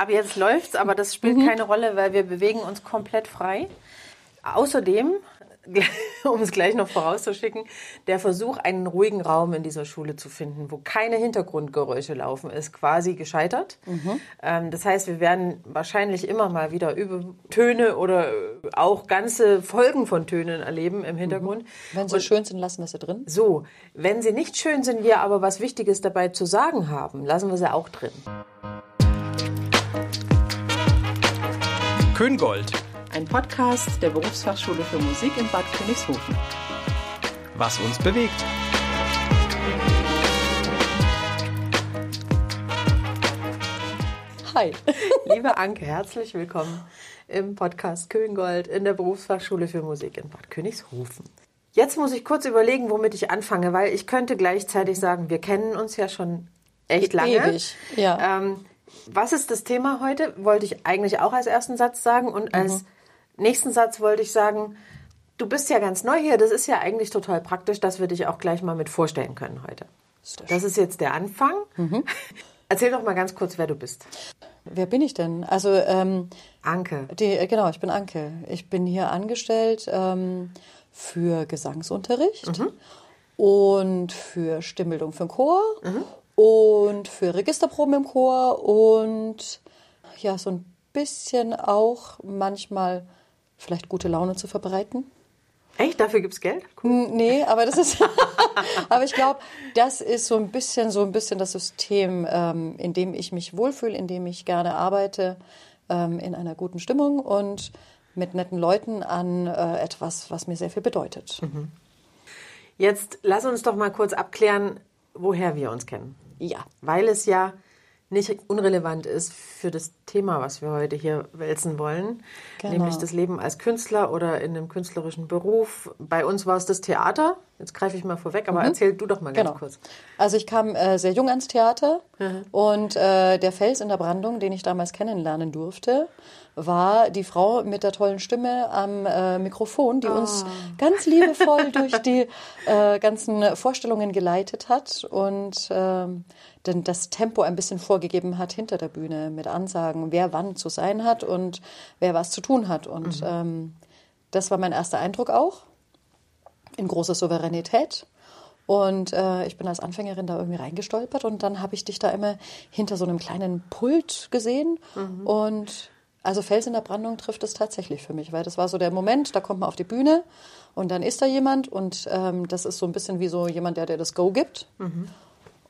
Ab jetzt läuft's, aber das spielt Mhm. keine Rolle, weil wir bewegen uns komplett frei. Außerdem, um es gleich noch vorauszuschicken, der Versuch, einen ruhigen Raum in dieser Schule zu finden, wo keine Hintergrundgeräusche laufen, ist quasi gescheitert. Mhm. Ähm, das heißt, wir werden wahrscheinlich immer mal wieder Töne oder auch ganze Folgen von Tönen erleben im Hintergrund. Wenn sie schön sind, lassen wir sie drin. So, wenn sie nicht schön sind, wir aber was Wichtiges dabei zu sagen haben, lassen wir sie auch drin. Köngold. Ein Podcast der Berufsfachschule für Musik in Bad Königshofen. Was uns bewegt. Hi. Liebe Anke, herzlich willkommen im Podcast Köngold in der Berufsfachschule für Musik in Bad Königshofen. Jetzt muss ich kurz überlegen, womit ich anfange, weil ich könnte gleichzeitig sagen, wir kennen uns ja schon echt lange. Ewig, ja. Ähm, was ist das Thema heute? Wollte ich eigentlich auch als ersten Satz sagen. Und als nächsten Satz wollte ich sagen, du bist ja ganz neu hier. Das ist ja eigentlich total praktisch, dass wir dich auch gleich mal mit vorstellen können heute. Das ist jetzt der Anfang. Erzähl doch mal ganz kurz, wer du bist. Wer bin ich denn? Also, ähm, Anke. die, äh, genau, ich bin Anke. Ich bin hier angestellt ähm, für Gesangsunterricht und für Stimmbildung für den Chor und für Registerproben im Chor und ja, so ein bisschen auch manchmal vielleicht gute Laune zu verbreiten. Echt? Dafür gibt's Geld? Hm, Nee, aber das ist, aber ich glaube, das ist so ein bisschen, so ein bisschen das System, ähm, in dem ich mich wohlfühle, in dem ich gerne arbeite, ähm, in einer guten Stimmung und mit netten Leuten an äh, etwas, was mir sehr viel bedeutet. Jetzt lass uns doch mal kurz abklären, woher wir uns kennen. Ja. Weil es ja nicht unrelevant ist für das Thema, was wir heute hier wälzen wollen, Genau. nämlich das Leben als Künstler oder in einem künstlerischen Beruf. Bei uns war es das Theater. Jetzt greife ich mal vorweg, aber erzähl du doch mal ganz Genau. kurz. Also ich kam äh, sehr jung ans Theater und äh, der Fels in der Brandung, den ich damals kennenlernen durfte, war die Frau mit der tollen Stimme am äh, Mikrofon, die uns ganz liebevoll durch die äh, ganzen Vorstellungen geleitet hat und dann das Tempo ein bisschen vorgegeben hat hinter der Bühne mit Ansagen, wer wann zu sein hat und wer was zu tun hat. Und ähm, das war mein erster Eindruck auch in großer Souveränität. Und äh, ich bin als Anfängerin da irgendwie reingestolpert und dann habe ich dich da immer hinter so einem kleinen Pult gesehen. Und also Fels in der Brandung trifft es tatsächlich für mich, weil das war so der Moment, da kommt man auf die Bühne und dann ist da jemand und ähm, das ist so ein bisschen wie so jemand, der dir das Go gibt.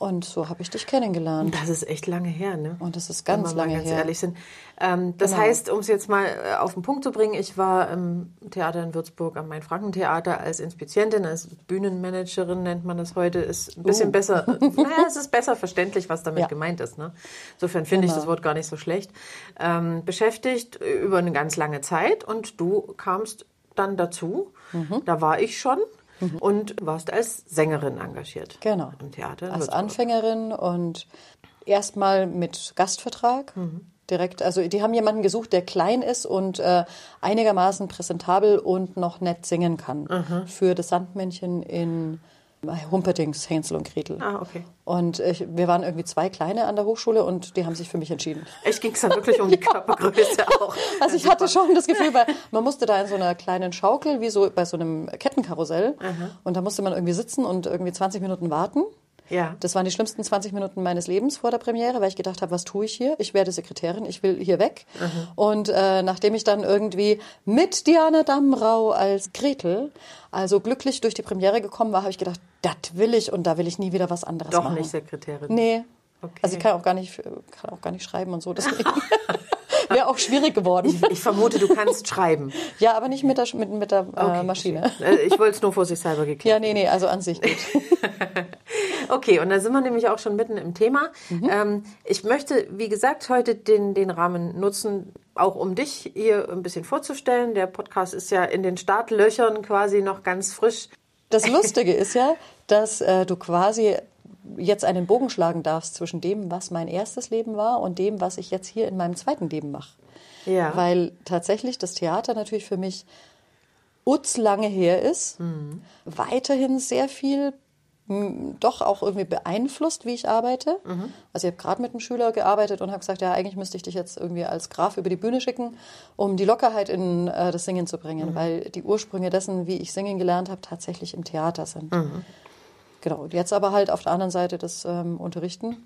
Und so habe ich dich kennengelernt. Das ist echt lange her, ne? Und das ist Wenn ganz wir mal lange ganz her. ehrlich sind. Ähm, das Genau. heißt, um es jetzt mal äh, auf den Punkt zu bringen, ich war im Theater in Würzburg am Main-Franken-Theater als Inspizientin, als Bühnenmanagerin nennt man das heute. Ist ein bisschen Uh. besser, äh, naja, es ist besser verständlich, was damit Ja. gemeint ist. Ne? Insofern finde ich Genau. das Wort gar nicht so schlecht. Ähm, beschäftigt über eine ganz lange Zeit und du kamst dann dazu. Mhm. Da war ich schon. Und warst als Sängerin engagiert. Genau. Im Theater. Als. Anfängerin und erstmal mit Gastvertrag. Direkt, also die haben jemanden gesucht, der klein ist und äh, einigermaßen präsentabel und noch nett singen kann. Für das Sandmännchen in Humperdings, Hänsel und Gretel. Ah, okay. Und ich, wir waren irgendwie zwei Kleine an der Hochschule und die haben sich für mich entschieden. Echt ging es dann wirklich um die Körpergröße auch. Also ich hatte schon das Gefühl, weil man musste da in so einer kleinen Schaukel, wie so bei so einem Kettenkarussell. Und da musste man irgendwie sitzen und irgendwie 20 Minuten warten. Ja. Das waren die schlimmsten 20 Minuten meines Lebens vor der Premiere, weil ich gedacht habe, was tue ich hier? Ich werde Sekretärin, ich will hier weg. Und äh, nachdem ich dann irgendwie mit Diana Damrau als Gretel, also glücklich durch die Premiere gekommen war, habe ich gedacht, das will ich und da will ich nie wieder was anderes Doch machen. nicht Sekretärin. Nee. Okay. Also ich kann auch gar nicht, kann auch gar nicht schreiben und so. Deswegen wäre auch schwierig geworden. Ich vermute, du kannst schreiben. Ja, aber nicht mit der, mit, mit der äh, Okay, Maschine. verstehe. Äh, Ich wollte es nur vor sich selber geklärt. Ja, nee, nee, also an sich nicht. Okay, und da sind wir nämlich auch schon mitten im Thema. Mhm. Ähm, ich möchte, wie gesagt, heute den, den Rahmen nutzen, auch um dich hier ein bisschen vorzustellen. Der Podcast ist ja in den Startlöchern quasi noch ganz frisch. Das Lustige ist ja, dass äh, du quasi jetzt einen Bogen schlagen darfst zwischen dem, was mein erstes Leben war und dem, was ich jetzt hier in meinem zweiten Leben mache. Ja. Weil tatsächlich das Theater natürlich für mich utzlange her ist, weiterhin sehr viel doch auch irgendwie beeinflusst, wie ich arbeite. Also ich habe gerade mit einem Schüler gearbeitet und habe gesagt, ja, eigentlich müsste ich dich jetzt irgendwie als Graf über die Bühne schicken, um die Lockerheit in äh, das Singen zu bringen, weil die Ursprünge dessen, wie ich singen gelernt habe, tatsächlich im Theater sind. Genau, und jetzt aber halt auf der anderen Seite das ähm, Unterrichten.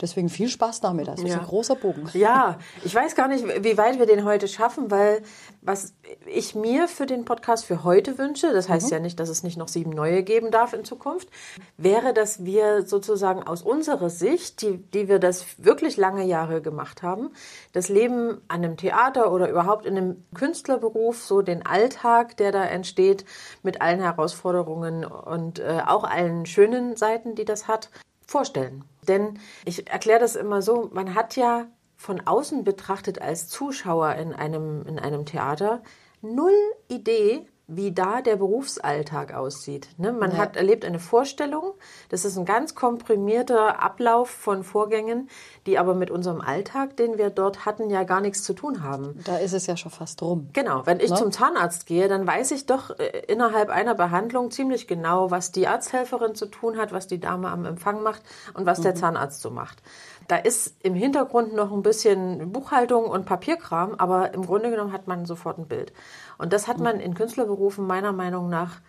Deswegen viel Spaß damit. Das ist Ja. ein großer Bogen. Ja, ich weiß gar nicht, wie weit wir den heute schaffen, weil was ich mir für den Podcast für heute wünsche, das heißt ja nicht, dass es nicht noch sieben neue geben darf in Zukunft, wäre, dass wir sozusagen aus unserer Sicht, die, die wir das wirklich lange Jahre gemacht haben, das Leben an einem Theater oder überhaupt in einem Künstlerberuf, so den Alltag, der da entsteht, mit allen Herausforderungen und äh, auch allen schönen Seiten, die das hat, vorstellen. Denn ich erkläre das immer so, man hat ja von außen betrachtet als Zuschauer in einem, in einem Theater null Idee, wie da der Berufsalltag aussieht. Ne? Man Ja. hat erlebt eine Vorstellung, das ist ein ganz komprimierter Ablauf von Vorgängen, die aber mit unserem Alltag, den wir dort hatten, ja gar nichts zu tun haben. Da ist es ja schon fast rum. Genau, wenn ich Ne? zum Zahnarzt gehe, dann weiß ich doch äh, innerhalb einer Behandlung ziemlich genau, was die Arzthelferin zu tun hat, was die Dame am Empfang macht und was der Zahnarzt so macht. Da ist im Hintergrund noch ein bisschen Buchhaltung und Papierkram, aber im Grunde genommen hat man sofort ein Bild. Und das hat man in Künstlerberufen meiner Meinung nach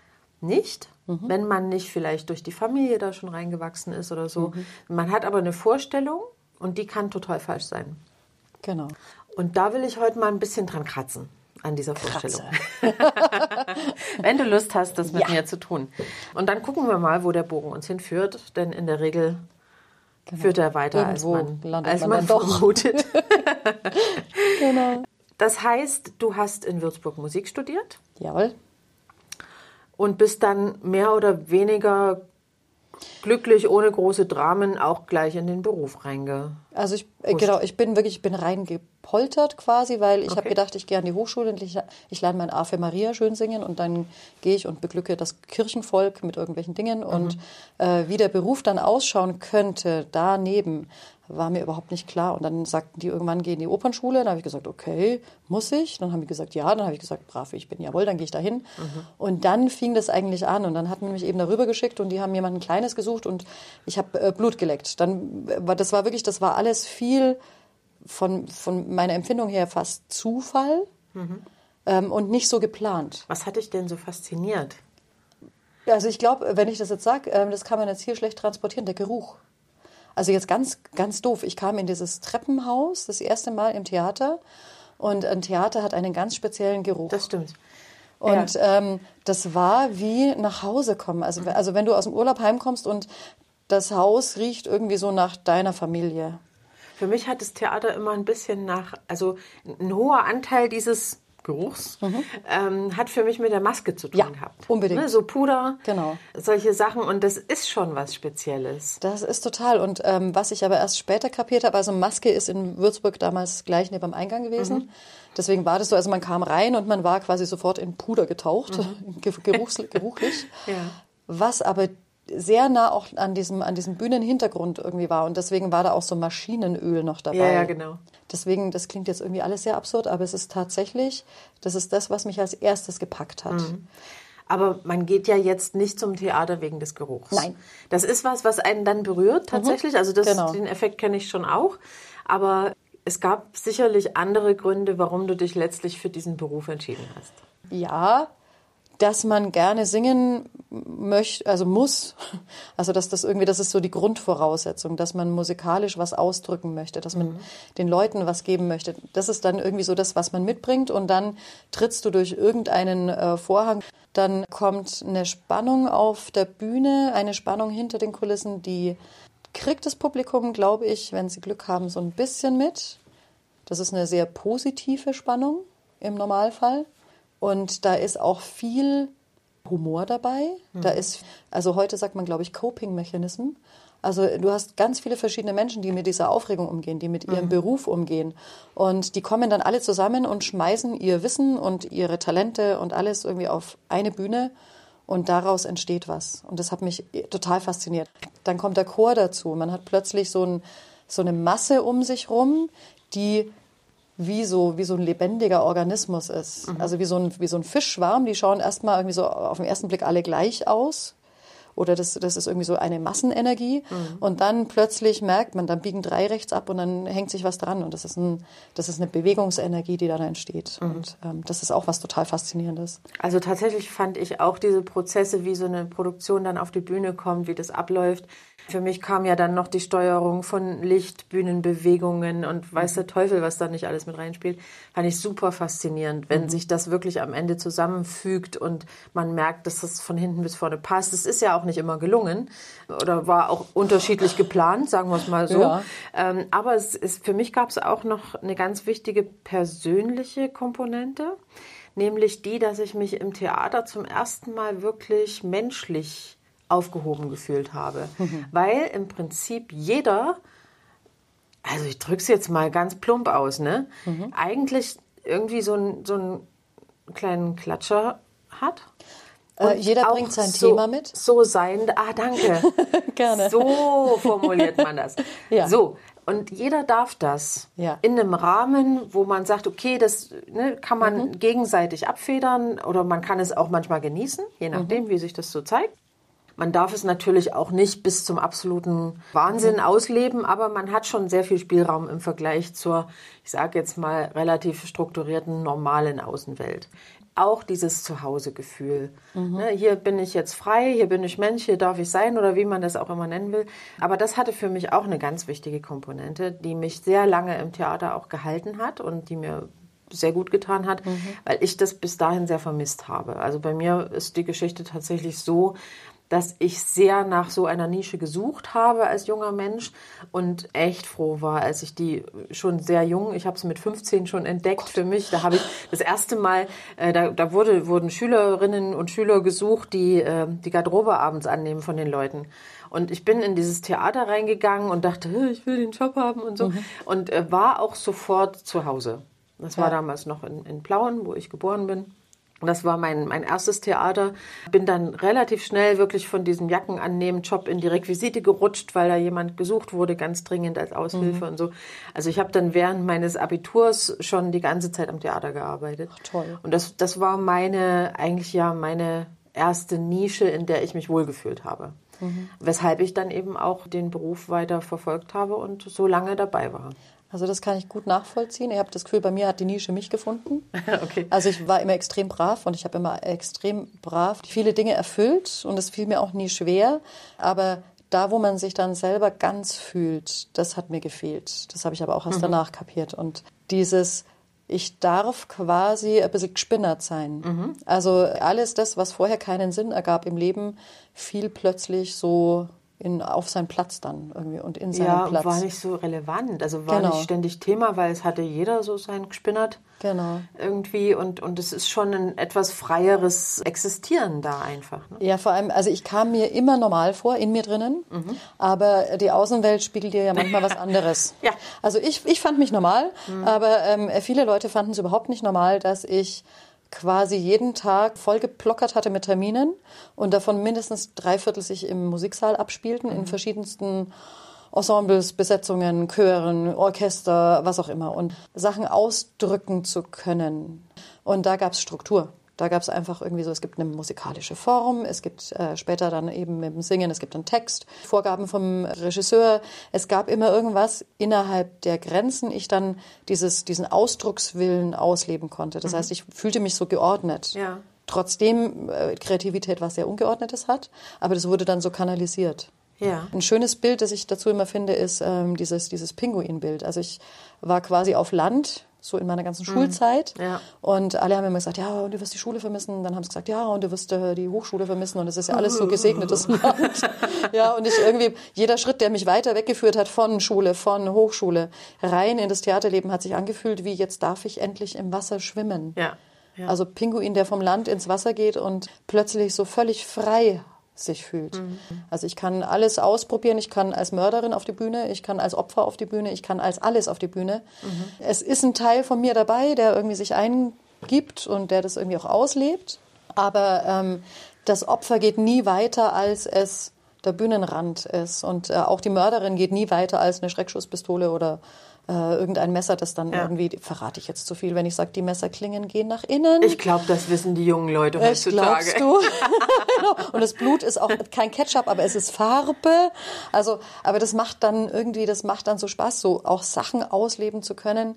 nicht, wenn man nicht vielleicht durch die Familie da schon reingewachsen ist oder so. Man hat aber eine Vorstellung und die kann total falsch sein. Genau. Und da will ich heute mal ein bisschen dran kratzen an dieser Vorstellung. Wenn du Lust hast, das mit Ja. mir zu tun. Und dann gucken wir mal, wo der Bogen uns hinführt, denn in der Regel führt er weiter, als Genau. Irgendwo man, landet als man man, doch. vermutet. Genau. Das heißt, du hast in Würzburg Musik studiert Jawohl. und bist dann mehr oder weniger glücklich, ohne große Dramen, auch gleich in den Beruf reinge. Also ich, äh, genau, ich bin wirklich, ich bin reingepoltert quasi, weil ich habe Okay. gedacht, ich gehe an die Hochschule und ich, ich lerne mein Ave Maria schön singen und dann gehe ich und beglücke das Kirchenvolk mit irgendwelchen Dingen. Und äh, wie der Beruf dann ausschauen könnte, daneben, war mir überhaupt nicht klar. Und dann sagten die irgendwann, geh in die Opernschule. Dann habe ich gesagt, okay, muss ich? Dann haben die gesagt, ja. Dann habe ich gesagt, brav, ich bin, jawohl, dann gehe ich dahin. Und dann fing das eigentlich an. Und dann hat man mich eben darüber geschickt und die haben jemanden Kleines gesucht und ich habe äh, Blut geleckt. Dann war das war wirklich, das war alles viel von, von meiner Empfindung her fast Zufall ähm, und nicht so geplant. Was hat dich denn so fasziniert? Also ich glaube, wenn ich das jetzt sage, ähm, das kann man jetzt hier schlecht transportieren, der Geruch. Also jetzt ganz, ganz doof. Ich kam in dieses Treppenhaus das erste Mal im Theater und ein Theater hat einen ganz speziellen Geruch. Das stimmt. Und ähm, das war wie nach Hause kommen. Also, also wenn du aus dem Urlaub heimkommst und das Haus riecht irgendwie so nach deiner Familie. Für mich hat das Theater immer ein bisschen nach, also ein hoher Anteil dieses Geruchs ähm, hat für mich mit der Maske zu tun Ja, gehabt. unbedingt. Ne, so Puder, Genau. solche Sachen und das ist schon was Spezielles. Das ist total. Und ähm, was ich aber erst später kapiert habe, also Maske ist in Würzburg damals gleich neben dem Eingang gewesen. Deswegen war das so, also man kam rein und man war quasi sofort in Puder getaucht, ge geruchs geruchlich. Ja. Was aber sehr nah auch an diesem, an diesem Bühnenhintergrund irgendwie war. Und deswegen war da auch so Maschinenöl noch dabei. Ja, ja, genau. Deswegen, das klingt jetzt irgendwie alles sehr absurd, aber es ist tatsächlich, das ist das, was mich als erstes gepackt hat. Aber man geht ja jetzt nicht zum Theater wegen des Geruchs. Nein. Das ist was, was einen dann berührt tatsächlich. Also das, Genau. den Effekt kenne ich schon auch. Aber es gab sicherlich andere Gründe, warum du dich letztlich für diesen Beruf entschieden hast. Ja, dass man gerne singen möchte, also muss. Also dass das irgendwie, das ist so die Grundvoraussetzung, dass man musikalisch was ausdrücken möchte, dass man den Leuten was geben möchte. Das ist dann irgendwie so das, was man mitbringt und dann trittst du durch irgendeinen äh, Vorhang. Dann kommt eine Spannung auf der Bühne, eine Spannung hinter den Kulissen, die kriegt das Publikum, glaube ich, wenn sie Glück haben, so ein bisschen mit. Das ist eine sehr positive Spannung im Normalfall. Und da ist auch viel Humor dabei. Da ist, also heute sagt man, glaube ich, Coping-Mechanism. Also du hast ganz viele verschiedene Menschen, die mit dieser Aufregung umgehen, die mit ihrem Beruf umgehen. Und die kommen dann alle zusammen und schmeißen ihr Wissen und ihre Talente und alles irgendwie auf eine Bühne. Und daraus entsteht was. Und das hat mich total fasziniert. Dann kommt der Chor dazu. Man hat plötzlich so, ein, so eine Masse um sich rum, die wie so, wie so ein lebendiger Organismus ist. Also wie so, ein, wie so ein Fischschwarm. Die schauen erstmal irgendwie so auf den ersten Blick alle gleich aus. Oder das, das ist irgendwie so eine Massenenergie. Mhm. Und dann plötzlich merkt man, dann biegen drei rechts ab und dann hängt sich was dran. Und das ist, ein, das ist eine Bewegungsenergie, die da entsteht. Mhm. Und ähm, das ist auch was total Faszinierendes. Also tatsächlich fand ich auch diese Prozesse, wie so eine Produktion dann auf die Bühne kommt, wie das abläuft. Für mich kam ja dann noch die Steuerung von Licht, Bühnenbewegungen und weiß der Teufel, was da nicht alles mit reinspielt. Fand ich super faszinierend, wenn mhm. sich das wirklich am Ende zusammenfügt und man merkt, dass das von hinten bis vorne passt. Es ist ja auch nicht immer gelungen oder war auch unterschiedlich geplant, sagen wir es mal so. Ja. Ähm, aber es ist, für mich gab es auch noch eine ganz wichtige persönliche Komponente, nämlich die, dass ich mich im Theater zum ersten Mal wirklich menschlich aufgehoben gefühlt habe. Mhm. Weil im Prinzip jeder, also ich drücke es jetzt mal ganz plump aus, ne? Mhm. eigentlich irgendwie so, ein, so einen kleinen Klatscher hat. Äh, jeder bringt sein so, Thema mit. So sein, ah danke. Gerne. So formuliert man das. ja. So, und jeder darf das ja. in einem Rahmen, wo man sagt, okay, das ne, kann man mhm. gegenseitig abfedern oder man kann es auch manchmal genießen, je nachdem, mhm. wie sich das so zeigt. Man darf es natürlich auch nicht bis zum absoluten Wahnsinn ausleben, aber man hat schon sehr viel Spielraum im Vergleich zur, ich sage jetzt mal, relativ strukturierten, normalen Außenwelt. Auch dieses Zuhausegefühl. Mhm. Ne, hier bin ich jetzt frei, hier bin ich Mensch, hier darf ich sein oder wie man das auch immer nennen will. Aber das hatte für mich auch eine ganz wichtige Komponente, die mich sehr lange im Theater auch gehalten hat und die mir sehr gut getan hat, mhm. weil ich das bis dahin sehr vermisst habe. Also bei mir ist die Geschichte tatsächlich so, dass ich sehr nach so einer Nische gesucht habe als junger Mensch und echt froh war, als ich die schon sehr jung, ich habe es mit 15 schon entdeckt Gott. für mich. Da habe ich das erste Mal, äh, da, da wurde, wurden Schülerinnen und Schüler gesucht, die äh, die Garderobe abends annehmen von den Leuten. Und ich bin in dieses Theater reingegangen und dachte, ich will den Job haben und so. Mhm. Und äh, war auch sofort zu Hause. Das war ja. damals noch in, in Plauen, wo ich geboren bin. Das war mein, mein erstes Theater. Bin dann relativ schnell wirklich von diesem Jackenannehmen-Job in die Requisite gerutscht, weil da jemand gesucht wurde, ganz dringend als Aushilfe mhm. und so. Also ich habe dann während meines Abiturs schon die ganze Zeit am Theater gearbeitet. Ach, toll. Und das, das war meine, eigentlich ja meine erste Nische, in der ich mich wohlgefühlt habe. Mhm. Weshalb ich dann eben auch den Beruf weiter verfolgt habe und so lange dabei war. Also das kann ich gut nachvollziehen. Ich habe das Gefühl, bei mir hat die Nische mich gefunden. okay. Also ich war immer extrem brav und ich habe immer extrem brav viele Dinge erfüllt und es fiel mir auch nie schwer. Aber da, wo man sich dann selber ganz fühlt, das hat mir gefehlt. Das habe ich aber auch erst mhm. danach kapiert. Und dieses, ich darf quasi ein bisschen gespinnert sein. Mhm. Also alles das, was vorher keinen Sinn ergab im Leben, fiel plötzlich so in, auf seinen Platz dann irgendwie und in seinen ja, Platz. Ja, war nicht so relevant. Also war genau. nicht ständig Thema, weil es hatte jeder so sein Gespinnert. Genau. Irgendwie und, und es ist schon ein etwas freieres Existieren da einfach. Ne? Ja, vor allem, also ich kam mir immer normal vor, in mir drinnen, mhm. aber die Außenwelt spiegelt dir ja manchmal was anderes. ja. Also ich, ich fand mich normal, mhm. aber ähm, viele Leute fanden es überhaupt nicht normal, dass ich quasi jeden Tag vollgeplockert hatte mit Terminen und davon mindestens drei Viertel sich im Musiksaal abspielten, mhm. in verschiedensten Ensembles, Besetzungen, Chören, Orchester, was auch immer. Und Sachen ausdrücken zu können. Und da gab es Struktur. Da gab es einfach irgendwie so, es gibt eine musikalische Form, es gibt äh, später dann eben mit dem Singen, es gibt einen Text, Vorgaben vom Regisseur. Es gab immer irgendwas innerhalb der Grenzen, ich dann dieses, diesen Ausdruckswillen ausleben konnte. Das mhm. heißt, ich fühlte mich so geordnet. Ja. Trotzdem äh, Kreativität was sehr Ungeordnetes hat, aber das wurde dann so kanalisiert. Ja. Ein schönes Bild, das ich dazu immer finde, ist ähm, dieses, dieses Pinguinbild. Also ich war quasi auf Land so in meiner ganzen Schulzeit. Mhm. Ja. Und alle haben immer gesagt, ja, und du wirst die Schule vermissen. Dann haben sie gesagt, ja, und du wirst äh, die Hochschule vermissen. Und es ist ja alles so gesegnetes Land. ja, und ich irgendwie, jeder Schritt, der mich weiter weggeführt hat von Schule, von Hochschule, rein in das Theaterleben, hat sich angefühlt, wie jetzt darf ich endlich im Wasser schwimmen. Ja. Ja. Also Pinguin, der vom Land ins Wasser geht und plötzlich so völlig frei sich fühlt. Mhm. Also ich kann alles ausprobieren. Ich kann als Mörderin auf die Bühne, ich kann als Opfer auf die Bühne, ich kann als alles auf die Bühne. Mhm. Es ist ein Teil von mir dabei, der irgendwie sich eingibt und der das irgendwie auch auslebt. Aber ähm, das Opfer geht nie weiter, als es der Bühnenrand ist. Und äh, auch die Mörderin geht nie weiter als eine Schreckschusspistole oder äh, irgendein Messer, das dann ja. irgendwie, verrate ich jetzt zu viel, wenn ich sage, die Messerklingen gehen nach innen. Ich glaube, das wissen die jungen Leute heutzutage. Ich glaubst du? Und das Blut ist auch kein Ketchup, aber es ist Farbe. Also, aber das macht dann irgendwie, das macht dann so Spaß, so auch Sachen ausleben zu können,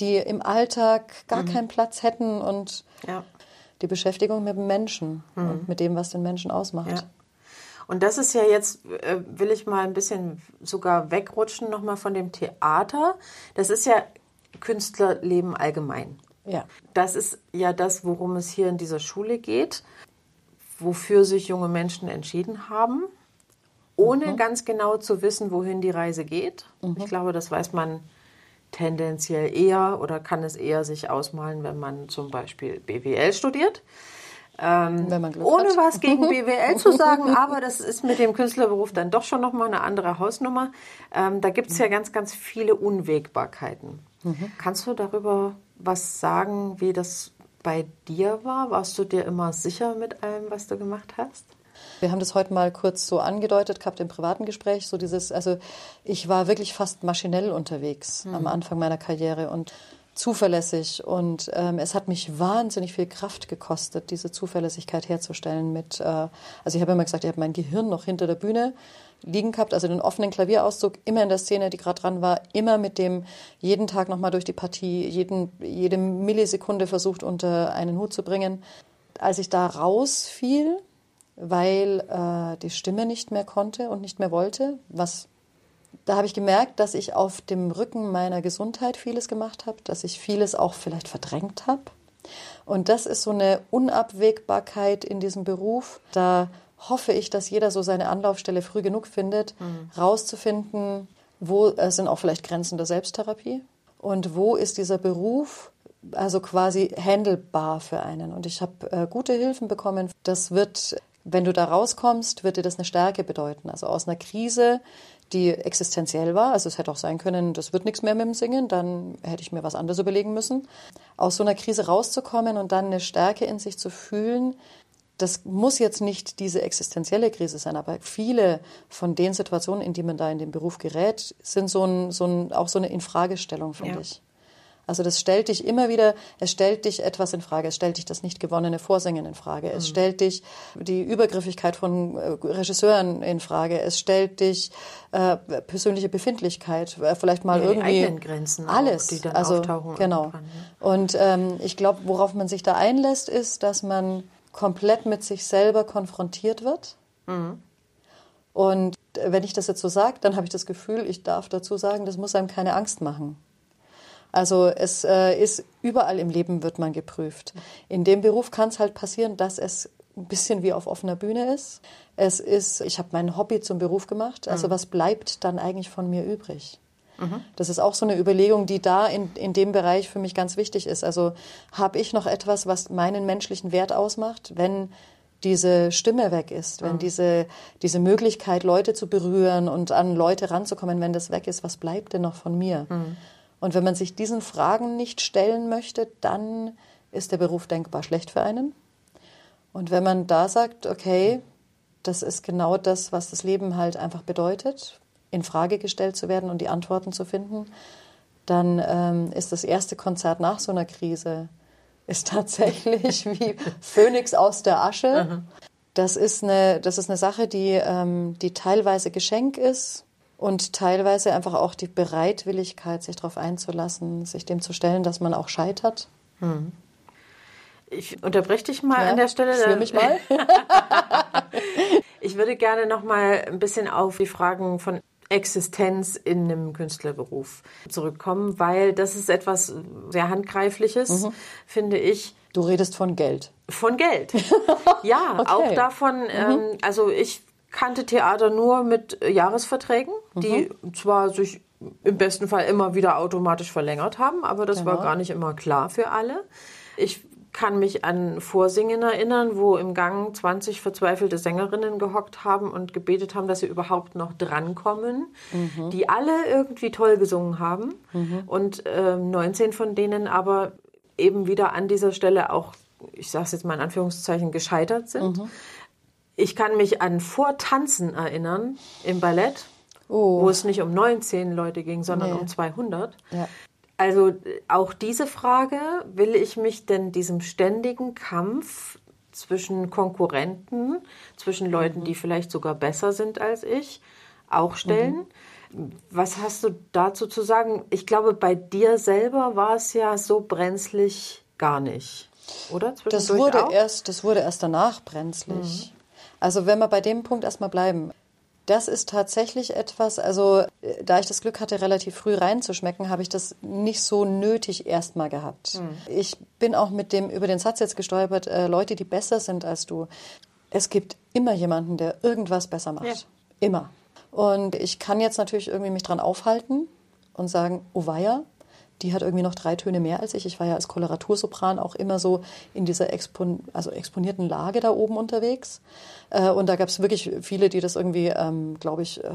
die im Alltag gar mhm. keinen Platz hätten und ja. die Beschäftigung mit dem Menschen mhm. und mit dem, was den Menschen ausmacht. Ja. Und das ist ja jetzt, äh, will ich mal ein bisschen sogar wegrutschen nochmal von dem Theater. Das ist ja Künstlerleben allgemein. Ja. Das ist ja das, worum es hier in dieser Schule geht, wofür sich junge Menschen entschieden haben, ohne mhm. ganz genau zu wissen, wohin die Reise geht. Mhm. Ich glaube, das weiß man tendenziell eher oder kann es eher sich ausmalen, wenn man zum Beispiel BWL studiert. Ähm, ohne hat. was gegen BWL zu sagen, aber das ist mit dem Künstlerberuf dann doch schon nochmal eine andere Hausnummer. Ähm, da gibt es ja ganz, ganz viele Unwägbarkeiten. Mhm. Kannst du darüber was sagen, wie das bei dir war? Warst du dir immer sicher mit allem, was du gemacht hast? Wir haben das heute mal kurz so angedeutet gehabt im privaten Gespräch. So dieses, also ich war wirklich fast maschinell unterwegs mhm. am Anfang meiner Karriere und zuverlässig und ähm, es hat mich wahnsinnig viel Kraft gekostet, diese Zuverlässigkeit herzustellen. Mit, äh, also ich habe immer gesagt, ich habe mein Gehirn noch hinter der Bühne liegen gehabt, also den offenen Klavierauszug immer in der Szene, die gerade dran war, immer mit dem jeden Tag nochmal durch die Partie, jeden, jede Millisekunde versucht unter einen Hut zu bringen. Als ich da rausfiel, weil äh, die Stimme nicht mehr konnte und nicht mehr wollte, was da habe ich gemerkt, dass ich auf dem Rücken meiner Gesundheit vieles gemacht habe, dass ich vieles auch vielleicht verdrängt habe. Und das ist so eine Unabwägbarkeit in diesem Beruf. Da hoffe ich, dass jeder so seine Anlaufstelle früh genug findet, mhm. rauszufinden, wo äh, sind auch vielleicht Grenzen der Selbsttherapie und wo ist dieser Beruf also quasi handelbar für einen. Und ich habe äh, gute Hilfen bekommen. Das wird, wenn du da rauskommst, wird dir das eine Stärke bedeuten. Also aus einer Krise die existenziell war. Also es hätte auch sein können, das wird nichts mehr mit dem Singen, dann hätte ich mir was anderes überlegen müssen. Aus so einer Krise rauszukommen und dann eine Stärke in sich zu fühlen, das muss jetzt nicht diese existenzielle Krise sein, aber viele von den Situationen, in die man da in den Beruf gerät, sind so ein, so ein, auch so eine Infragestellung, finde ja. ich. Also das stellt dich immer wieder, es stellt dich etwas in Frage, es stellt dich das nicht gewonnene Vorsingen in Frage, es mhm. stellt dich die Übergriffigkeit von äh, Regisseuren in Frage, es stellt dich äh, persönliche Befindlichkeit, äh, vielleicht mal ja, irgendwie die Grenzen alles, auch, die dann also auftauchen genau. Irgendwann. Und ähm, ich glaube, worauf man sich da einlässt, ist, dass man komplett mit sich selber konfrontiert wird. Mhm. Und wenn ich das jetzt so sage, dann habe ich das Gefühl, ich darf dazu sagen, das muss einem keine Angst machen. Also es äh, ist überall im Leben wird man geprüft. In dem Beruf kann es halt passieren, dass es ein bisschen wie auf offener Bühne ist. Es ist, ich habe mein Hobby zum Beruf gemacht. Also mhm. was bleibt dann eigentlich von mir übrig? Mhm. Das ist auch so eine Überlegung, die da in, in dem Bereich für mich ganz wichtig ist. Also habe ich noch etwas, was meinen menschlichen Wert ausmacht, wenn diese Stimme weg ist, wenn mhm. diese, diese Möglichkeit, Leute zu berühren und an Leute ranzukommen, wenn das weg ist, was bleibt denn noch von mir? Mhm. Und wenn man sich diesen Fragen nicht stellen möchte, dann ist der Beruf denkbar schlecht für einen. Und wenn man da sagt, okay, das ist genau das, was das Leben halt einfach bedeutet, in Frage gestellt zu werden und die Antworten zu finden, dann ähm, ist das erste Konzert nach so einer Krise ist tatsächlich wie Phönix aus der Asche. Das ist eine, das ist eine Sache, die, ähm, die teilweise Geschenk ist, und teilweise einfach auch die Bereitwilligkeit, sich darauf einzulassen, sich dem zu stellen, dass man auch scheitert. Hm. Ich unterbreche dich mal ja, an der Stelle. Führ mich mal. ich würde gerne noch mal ein bisschen auf die Fragen von Existenz in einem Künstlerberuf zurückkommen, weil das ist etwas sehr handgreifliches, mhm. finde ich. Du redest von Geld. Von Geld. Ja, okay. auch davon. Mhm. Ähm, also ich kannte Theater nur mit äh, Jahresverträgen, mhm. die zwar sich im besten Fall immer wieder automatisch verlängert haben, aber das genau. war gar nicht immer klar für alle. Ich kann mich an Vorsingen erinnern, wo im Gang 20 verzweifelte Sängerinnen gehockt haben und gebetet haben, dass sie überhaupt noch drankommen, mhm. die alle irgendwie toll gesungen haben mhm. und äh, 19 von denen aber eben wieder an dieser Stelle auch, ich sage es jetzt mal in Anführungszeichen, gescheitert sind. Mhm. Ich kann mich an Vortanzen erinnern im Ballett, wo es nicht um 19 Leute ging, sondern Nee. um 200. Ja. Also auch diese Frage, will ich mich denn diesem ständigen Kampf zwischen Konkurrenten, zwischen Leuten, die vielleicht sogar besser sind als ich, auch stellen? Was hast du dazu zu sagen? Ich glaube, bei dir selber war es ja so brenzlig gar nicht, oder? Das wurde, auch? erst, das wurde erst danach brenzlig. Also wenn wir bei dem Punkt erstmal bleiben. Das ist tatsächlich etwas, also äh, da ich das Glück hatte, relativ früh reinzuschmecken, habe ich das nicht so nötig erstmal gehabt. Ich bin auch mit dem über den Satz jetzt gestolpert, äh, Leute, die besser sind als du. Es gibt immer jemanden, der irgendwas besser macht. Ja. Immer. Und ich kann jetzt natürlich irgendwie mich dran aufhalten und sagen, oh weia, die hat irgendwie noch drei Töne mehr als ich. Ich war ja als Koloratursopran auch immer so in dieser expon also exponierten Lage da oben unterwegs. Äh, und da gab es wirklich viele, die das irgendwie, ähm, glaube ich, äh,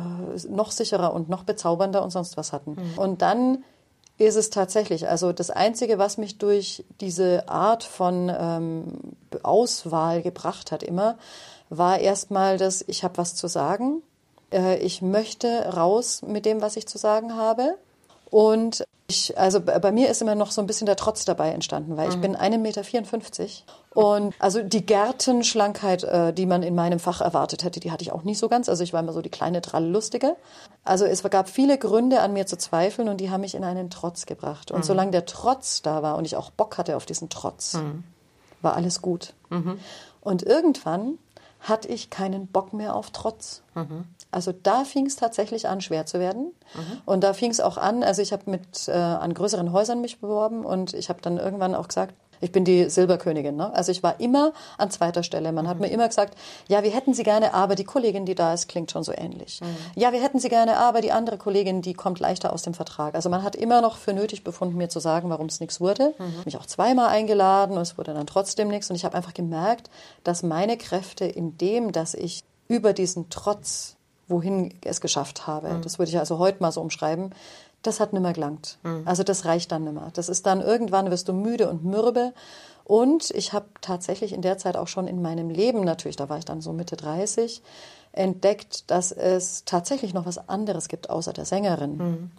noch sicherer und noch bezaubernder und sonst was hatten. Und dann ist es tatsächlich, also das Einzige, was mich durch diese Art von ähm, Auswahl gebracht hat immer, war erstmal, dass ich habe was zu sagen. Äh, ich möchte raus mit dem, was ich zu sagen habe. Und ich, also bei mir ist immer noch so ein bisschen der Trotz dabei entstanden, weil ich bin 1,54 Meter und also die Gärtenschlankheit, äh, die man in meinem Fach erwartet hätte, die hatte ich auch nicht so ganz. Also ich war immer so die kleine Dralllustige. Also es gab viele Gründe an mir zu zweifeln und die haben mich in einen Trotz gebracht. Und solange der Trotz da war und ich auch Bock hatte auf diesen Trotz, war alles gut. Und irgendwann hatte ich keinen Bock mehr auf Trotz. Also da fing es tatsächlich an, schwer zu werden. Und da fing es auch an, also ich habe mit äh, an größeren Häusern mich beworben und ich habe dann irgendwann auch gesagt, ich bin die Silberkönigin. Ne? Also ich war immer an zweiter Stelle. Man hat mir immer gesagt, ja, wir hätten sie gerne, aber die Kollegin, die da ist, klingt schon so ähnlich. Ja, wir hätten sie gerne, aber die andere Kollegin, die kommt leichter aus dem Vertrag. Also man hat immer noch für nötig befunden, mir zu sagen, warum es nichts wurde. Mich auch zweimal eingeladen und es wurde dann trotzdem nichts. Und ich habe einfach gemerkt, dass meine Kräfte in dem, dass ich über diesen Trotz, wohin es geschafft habe, das würde ich also heute mal so umschreiben, das hat nimmer gelangt. Also das reicht dann nimmer. Das ist dann irgendwann wirst du müde und mürbe. Und ich habe tatsächlich in der Zeit auch schon in meinem Leben natürlich, da war ich dann so Mitte 30, entdeckt, dass es tatsächlich noch was anderes gibt außer der Sängerin.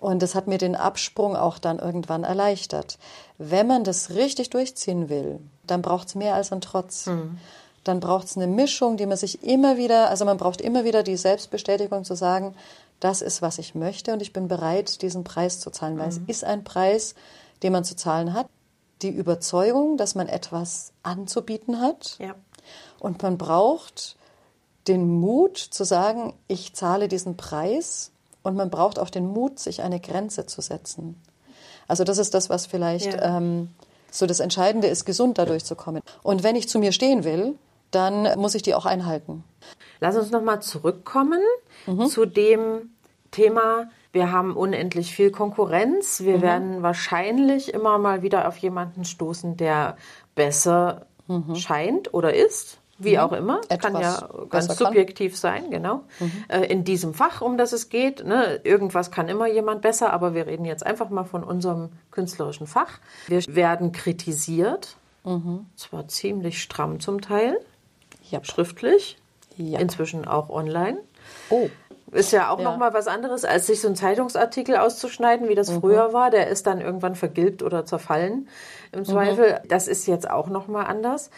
Und das hat mir den Absprung auch dann irgendwann erleichtert. Wenn man das richtig durchziehen will, dann braucht es mehr als einen Trotz. Dann braucht es eine Mischung, die man sich immer wieder, also man braucht immer wieder die Selbstbestätigung zu sagen, das ist, was ich möchte und ich bin bereit, diesen Preis zu zahlen, weil es ist ein Preis, den man zu zahlen hat. Die Überzeugung, dass man etwas anzubieten hat. Ja. Und man braucht den Mut zu sagen, ich zahle diesen Preis. Und man braucht auch den Mut, sich eine Grenze zu setzen. Also das ist das, was vielleicht Ja. ähm, so das Entscheidende ist, gesund dadurch zu kommen. Und wenn ich zu mir stehen will, dann muss ich die auch einhalten. Lass uns nochmal zurückkommen Mhm. zu dem Thema, wir haben unendlich viel Konkurrenz. Mhm. Wir werden wahrscheinlich immer mal wieder auf jemanden stoßen, der besser scheint oder ist. Wie auch immer. Mhm. Etwas kann ja ganz besser kann. Mhm. subjektiv sein, genau. Äh, in diesem Fach, um das es geht. Ne? Irgendwas kann immer jemand besser, aber wir reden jetzt einfach mal von unserem künstlerischen Fach. Wir werden kritisiert, Mhm. zwar ziemlich stramm zum Teil, Ja. schriftlich, Ja. inzwischen auch online. Oh. Ist ja auch Ja. noch mal was anderes, als sich so einen Zeitungsartikel auszuschneiden, wie das Mhm. früher war. Der ist dann irgendwann vergilbt oder zerfallen Mhm. im Zweifel. Das ist jetzt auch noch mal anders.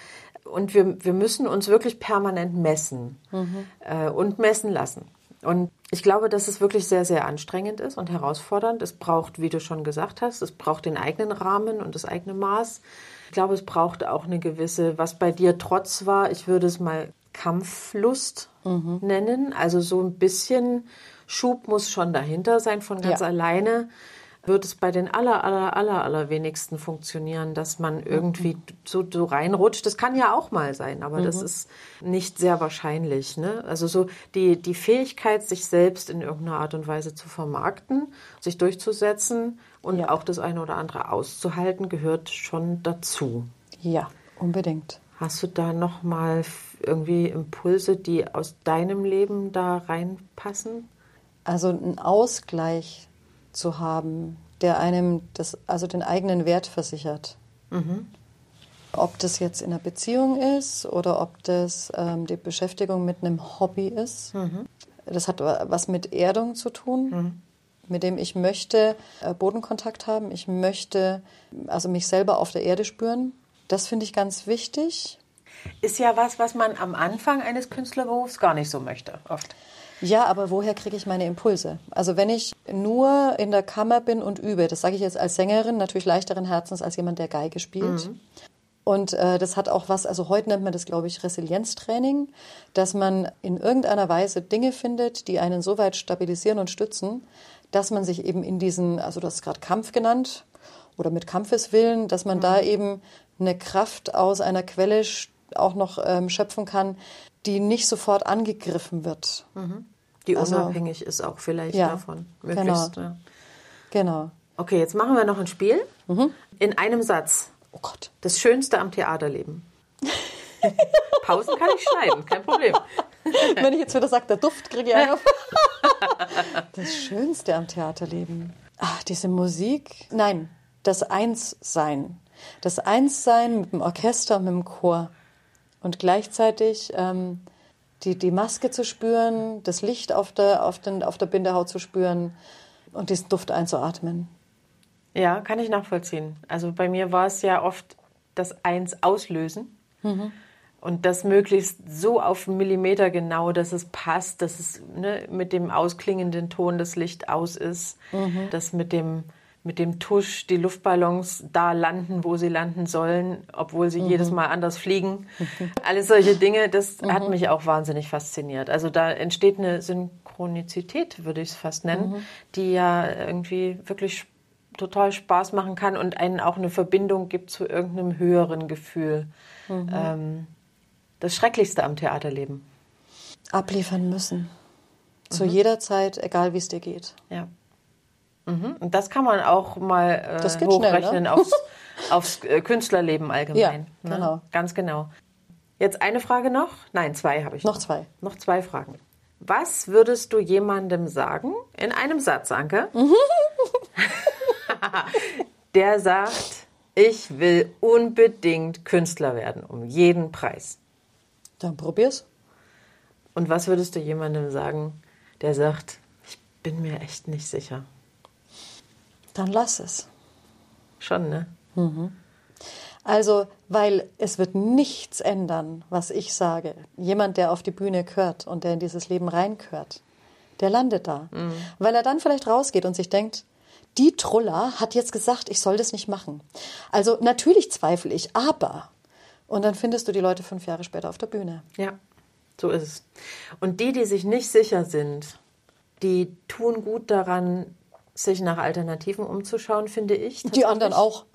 Und wir, wir müssen uns wirklich permanent messen Mhm. äh, und messen lassen. Und ich glaube, dass es wirklich sehr, sehr anstrengend ist und herausfordernd. Es braucht, wie du schon gesagt hast, es braucht den eigenen Rahmen und das eigene Maß. Ich glaube, es braucht auch eine gewisse, was bei dir trotz war, ich würde es mal Kampflust nennen. Also so ein bisschen Schub muss schon dahinter sein von ganz Ja. alleine. Wird es bei den aller, aller, aller, aller wenigsten funktionieren, dass man irgendwie so, so reinrutscht. Das kann ja auch mal sein, aber das ist nicht sehr wahrscheinlich. Ne? Also so die, die Fähigkeit, sich selbst in irgendeiner Art und Weise zu vermarkten, sich durchzusetzen und Ja. auch das eine oder andere auszuhalten, gehört schon dazu. Ja, unbedingt. Hast du da noch mal irgendwie Impulse, die aus deinem Leben da reinpassen? Also einen Ausgleich zu haben, der einem das, also den eigenen Wert versichert. Ob das jetzt in einer Beziehung ist oder ob das ähm, die Beschäftigung mit einem Hobby ist. das hat was mit Erdung zu tun, Mhm. mit dem ich möchte äh, Bodenkontakt haben. Ich möchte also mich selber auf der Erde spüren. Das finde ich ganz wichtig. Ist ja was, was man am Anfang eines Künstlerberufs gar nicht so möchte, oft. Ja, aber woher kriege ich meine Impulse? Also wenn ich nur in der Kammer bin und übe, das sage ich jetzt als Sängerin, natürlich leichteren Herzens als jemand, der Geige spielt. Und äh, das hat auch was, also heute nennt man das, glaube ich, Resilienztraining, dass man in irgendeiner Weise Dinge findet, die einen so weit stabilisieren und stützen, dass man sich eben in diesen, also du hast es gerade Kampf genannt, oder mit Kampfeswillen, dass man da eben eine Kraft aus einer Quelle sch- auch noch ähm, schöpfen kann, die nicht sofort angegriffen wird. Die Also- unabhängig ist auch vielleicht Ja, davon. genau. Möglichst, ja. Genau. Okay, jetzt machen wir noch ein Spiel. In einem Satz. Oh Gott. Das Schönste am Theaterleben. Pausen kann ich schneiden, kein Problem. Wenn ich jetzt wieder sage, der Duft kriege ich einen auf. Das Schönste am Theaterleben. Ach, diese Musik. Nein, das Einssein. Das Einssein mit dem Orchester und mit dem Chor. Und gleichzeitig ähm, die, die Maske zu spüren, das Licht auf der, auf, den, auf der Bindehaut zu spüren und diesen Duft einzuatmen. Ja, kann ich nachvollziehen. Also bei mir war es ja oft das Eins auslösen. Und das möglichst so auf einen Millimeter genau, dass es passt, dass es ne, mit dem ausklingenden Ton das Licht aus ist, dass mit dem, mit dem Tusch die Luftballons da landen, wo sie landen sollen, obwohl sie jedes Mal anders fliegen. Alles solche Dinge, das hat mich auch wahnsinnig fasziniert. Also da entsteht eine Synchronizität, würde ich es fast nennen, die ja irgendwie wirklich total Spaß machen kann und einen auch eine Verbindung gibt zu irgendeinem höheren Gefühl. Ähm, das Schrecklichste am Theaterleben. Abliefern müssen. Zu jeder Zeit, egal wie es dir geht. Ja. Mhm. Und das kann man auch mal äh, Das geht schnell, hochrechnen ne? aufs, aufs äh, Künstlerleben allgemein. Ja, genau. Ganz genau. Jetzt eine Frage noch? Nein, zwei habe ich. Noch zwei. Noch zwei Fragen. Was würdest du jemandem sagen, in einem Satz, Anke, der sagt, ich will unbedingt Künstler werden, um jeden Preis? Dann probier's. Und was würdest du jemandem sagen, der sagt, ich bin mir echt nicht sicher? Dann lass es. Schon, ne? Also, weil es wird nichts ändern, was ich sage. Jemand, der auf die Bühne gehört und der in dieses Leben reingehört, der landet da. Weil er dann vielleicht rausgeht und sich denkt, die Trulla hat jetzt gesagt, ich soll das nicht machen. Also natürlich zweifle ich, aber. Und dann findest du die Leute fünf Jahre später auf der Bühne. Ja, so ist es. Und die, die sich nicht sicher sind, die tun gut daran, sich nach Alternativen umzuschauen, finde ich. Die anderen auch.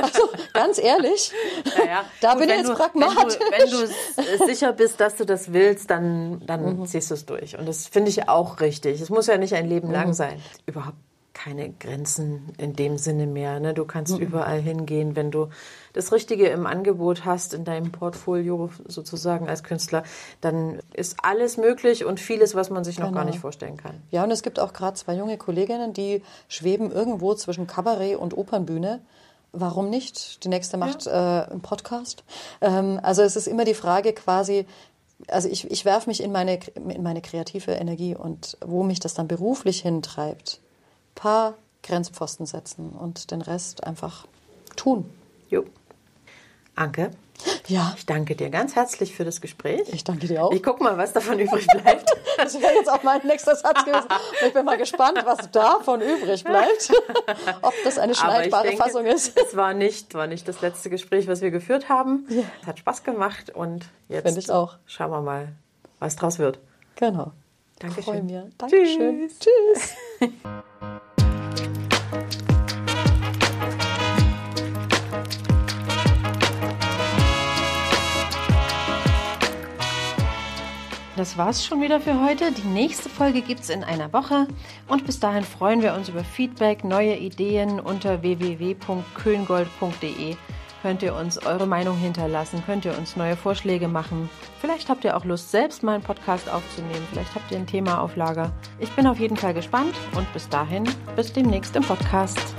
Also ganz ehrlich, Naja, Da gut, bin ich jetzt du, pragmatisch. Wenn du, wenn du sicher bist, dass du das willst, dann, dann ziehst du es durch. Und das finde ich auch richtig. Es muss ja nicht ein Leben lang sein. Überhaupt keine Grenzen in dem Sinne mehr. Ne? Du kannst überall hingehen, wenn du das Richtige im Angebot hast, in deinem Portfolio sozusagen als Künstler, dann ist alles möglich und vieles, was man sich noch gar Genau. nicht vorstellen kann. Ja, und es gibt auch gerade zwei junge Kolleginnen, die schweben irgendwo zwischen Kabarett und Opernbühne. Warum nicht? Die nächste macht äh, einen Podcast. Ähm, also es ist immer die Frage quasi, also ich, ich werfe mich in meine, in meine kreative Energie und wo mich das dann beruflich hintreibt, paar Grenzpfosten setzen und den Rest einfach tun. Jo. Anke, Ja, ich danke dir ganz herzlich für das Gespräch. ich danke dir auch. Ich guck mal, was davon übrig bleibt. Das wäre jetzt auch mein nächster Satz gewesen. Ich bin mal gespannt, was davon übrig bleibt. Ob das eine schneidbare denke, Fassung ist. Es war nicht, war nicht das letzte Gespräch, was wir geführt haben. Es hat Spaß gemacht und jetzt Finde ich auch. schauen wir mal, was draus wird. Genau. Dankeschön. Freue mich. Dankeschön. Tschüss. Tschüss. Das war's schon wieder für heute. Die nächste Folge gibt's in einer Woche. Und bis dahin freuen wir uns über Feedback, neue Ideen unter www.köngold.de. Könnt ihr uns eure Meinung hinterlassen, könnt ihr uns neue Vorschläge machen. Vielleicht habt ihr auch Lust, selbst mal einen Podcast aufzunehmen. Vielleicht habt ihr ein Thema auf Lager. Ich bin auf jeden Fall gespannt und bis dahin, bis demnächst im Podcast.